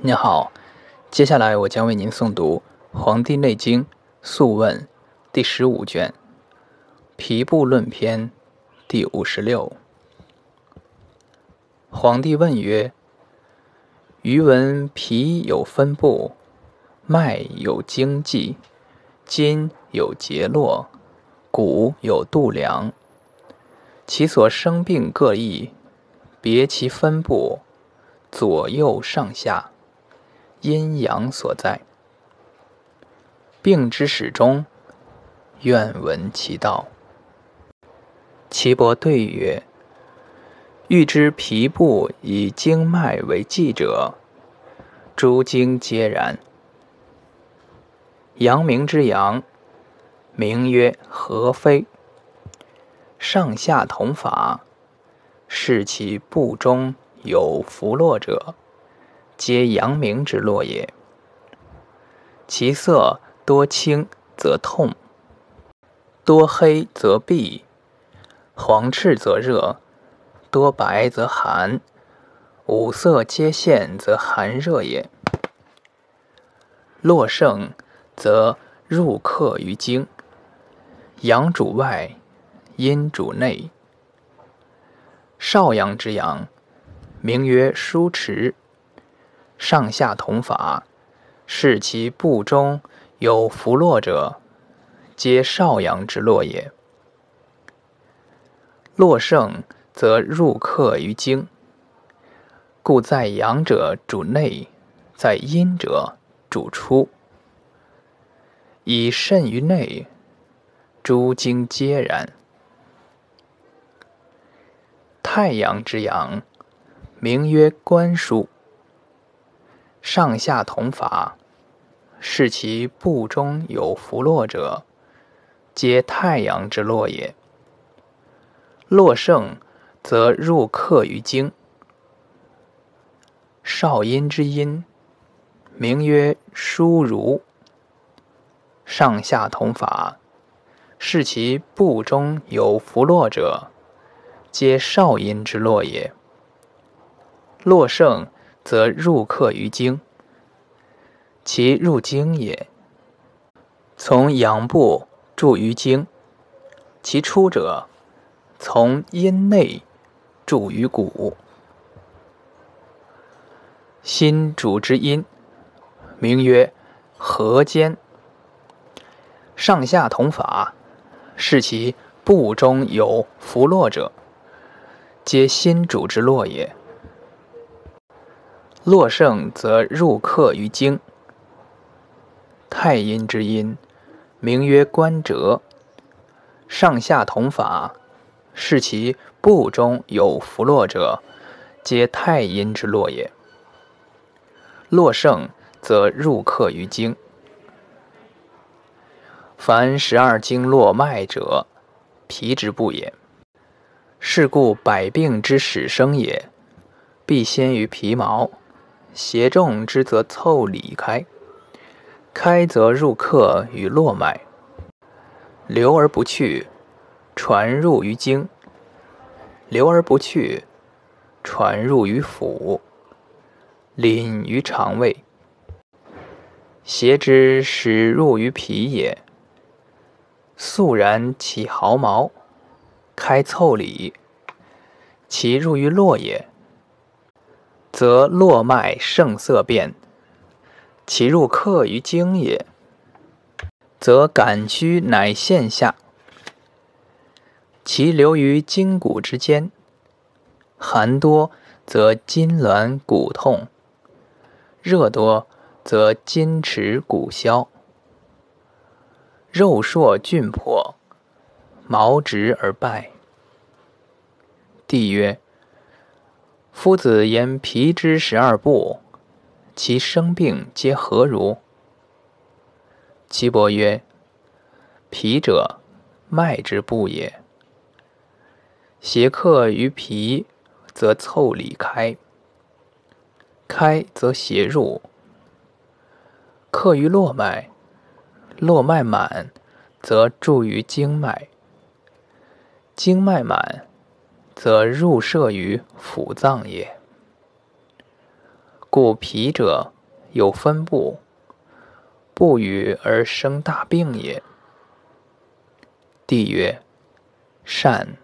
您好，接下来我将为您诵读《黄帝内经·素问》第十五卷《皮部论篇》第五十六。皇帝问曰：“余闻皮有分布，脉有经纪，筋有结络，骨有度量，其所生病各异，别其分布，左右上下。”阴阳所在，病之始终，愿闻其道。岐伯对曰：“欲知皮部以经脉为纪者，诸经皆然。阳明之阳，名曰合非。上下同法，视其部中有浮络者。”皆阳明之络也。其色多青则痛，多黑则闭，黄赤则热，多白则寒，五色皆现则寒热也。络盛则入客于经，阳主外，阴主内。少阳之阳，名曰舒池。上下同法，视其部中有浮络者，皆少阳之络也。络盛则入客于经，故在阳者主内，在阴者主出。以肾于内，诸经皆然。太阳之阳，名曰官书。上下同法，视其部中有浮络者，皆太阳之络也。络盛，则入客于经。少阴之阴，名曰疏如。上下同法，视其部中有浮络者，皆少阴之络也。络盛。则入客于经，其入经也。从阳部注于经，其出者从阴内注于骨。心主之阴，名曰合间。上下同法，视其部中有浮络者，皆心主之络也。络盛则入客于经。太阴之阴，名曰关折。上下同法，视其部中有浮络者，皆太阴之络也。络盛则入客于经。凡十二经络脉者，皮之部也。是故百病之始生也，必先于皮毛。邪重之则凑里开，开则入客于络脉，流而不去，传入于经，流而不去，传入于腑，临于肠胃。邪之始入于皮也，肃然起毫毛，开凑理，其入于络也。则络脉盛色变，其入客于经也；则感虚乃现下，其流于筋骨之间。寒多则筋挛骨痛，热多则筋迟骨消，肉硕峻破，毛直而败。帝曰。夫子言皮之十二部，其生病皆何如？岐伯曰：皮者，脉之部也。邪客于脾，则凑里开；开则邪入。客于络脉，络脉满，则注于经脉；经脉满。则入摄于腑脏也。故脾者有分布，不与而生大病也。帝曰：善。